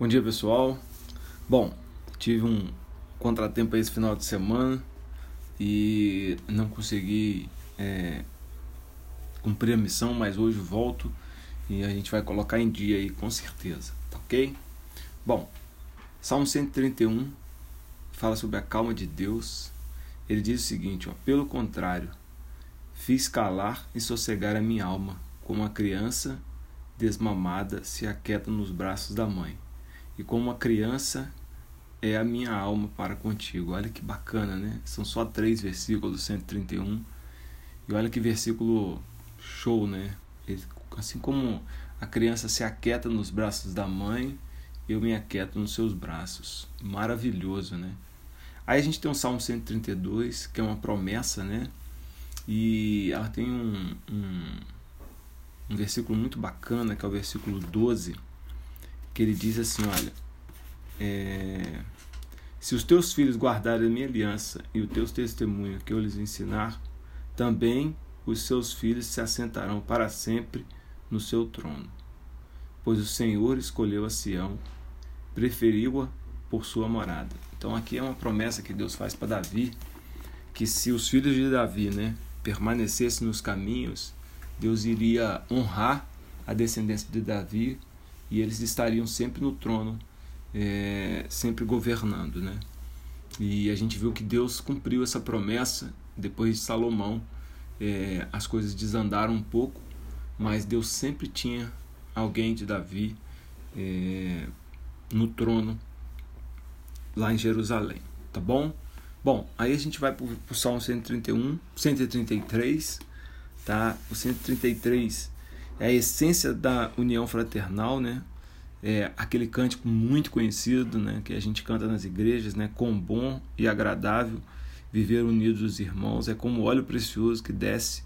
Bom dia, pessoal. Bom, tive um contratempo esse final de semana e não consegui é, cumprir a missão, mas hoje volto e a gente vai colocar em dia aí com certeza, tá ok? Bom, Salmo 131 fala sobre a calma de Deus. Ele diz o seguinte: ó, pelo contrário, fiz calar e sossegar a minha alma, como a criança desmamada se aquieta nos braços da mãe e como uma criança é a minha alma para contigo. Olha que bacana, né? São só três versículos, 131. E olha que versículo show, né? Assim como a criança se aquieta nos braços da mãe, eu me aquieto nos seus braços. Maravilhoso, né? Aí a gente tem o Salmo 132, que é uma promessa, né? E ela tem um, um, um versículo muito bacana, que é o versículo 12 que ele diz assim: Olha, é, se os teus filhos guardarem a minha aliança e os teus testemunhos que eu lhes ensinar, também os seus filhos se assentarão para sempre no seu trono. Pois o Senhor escolheu a Sião, preferiu-a por sua morada. Então aqui é uma promessa que Deus faz para Davi, que se os filhos de Davi, né, permanecessem nos caminhos, Deus iria honrar a descendência de Davi e eles estariam sempre no trono, é, sempre governando, né? E a gente viu que Deus cumpriu essa promessa depois de Salomão. É, as coisas desandaram um pouco, mas Deus sempre tinha alguém de Davi é, no trono lá em Jerusalém, tá bom? Bom, aí a gente vai para o Salmo 131, 133, tá? O 133 é a essência da união fraternal, né? É aquele cântico muito conhecido, né, que a gente canta nas igrejas, né, com bom e agradável viver unidos os irmãos, é como óleo precioso que desce,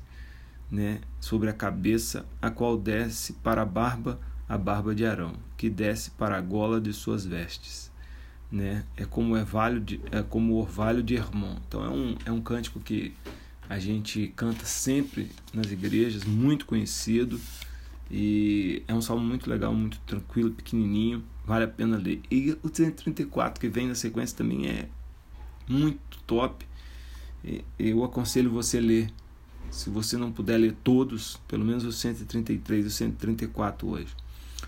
né, sobre a cabeça, a qual desce para a barba a barba de Arão, que desce para a gola de suas vestes, né? É como orvalho de, é como o orvalho de Hermon. Então é um é um cântico que a gente canta sempre nas igrejas, muito conhecido. E é um salmo muito legal, muito tranquilo, pequenininho, vale a pena ler. E o 134 que vem na sequência também é muito top. Eu aconselho você a ler. Se você não puder ler todos, pelo menos o 133 e o 134 hoje.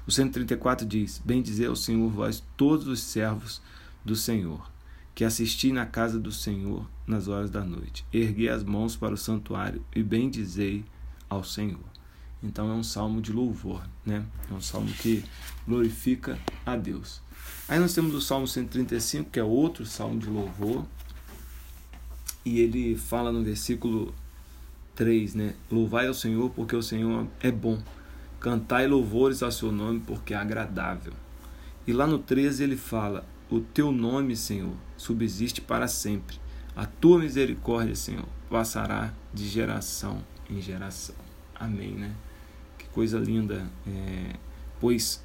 O 134 diz: Bem dizer ao Senhor, vós todos os servos do Senhor, que assisti na casa do Senhor nas horas da noite. Erguei as mãos para o santuário e bendizei ao Senhor. Então é um salmo de louvor, né? É um salmo que glorifica a Deus. Aí nós temos o Salmo 135, que é outro salmo de louvor. E ele fala no versículo 3, né? Louvai ao Senhor porque o Senhor é bom. Cantai louvores ao seu nome porque é agradável. E lá no 13 ele fala: O teu nome, Senhor, subsiste para sempre. A tua misericórdia, Senhor, passará de geração em geração. Amém, né? coisa linda, é, pois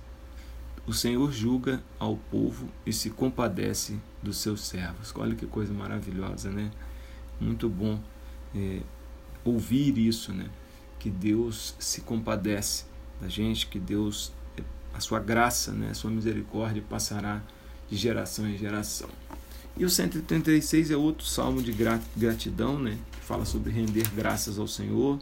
o Senhor julga ao povo e se compadece dos seus servos. Olha que coisa maravilhosa, né? Muito bom é, ouvir isso, né? Que Deus se compadece da gente, que Deus, a sua graça, né? A sua misericórdia passará de geração em geração. E o 136 é outro salmo de gratidão, né? Que fala sobre render graças ao Senhor.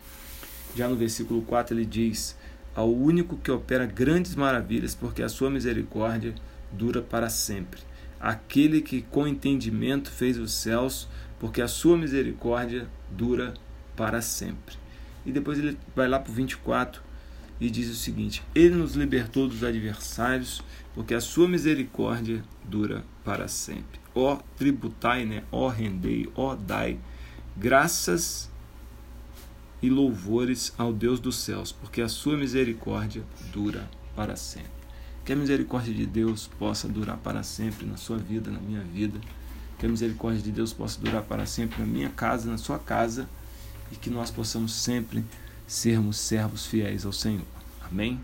Já no versículo 4 ele diz: Ao único que opera grandes maravilhas, porque a sua misericórdia dura para sempre. Aquele que com entendimento fez os céus, porque a sua misericórdia dura para sempre. E depois ele vai lá para o 24 e diz o seguinte: Ele nos libertou dos adversários, porque a sua misericórdia dura para sempre. Ó tributai, né? ó rendei, ó dai graças e louvores ao Deus dos céus, porque a sua misericórdia dura para sempre. Que a misericórdia de Deus possa durar para sempre na sua vida, na minha vida. Que a misericórdia de Deus possa durar para sempre na minha casa, na sua casa. E que nós possamos sempre sermos servos fiéis ao Senhor. Amém?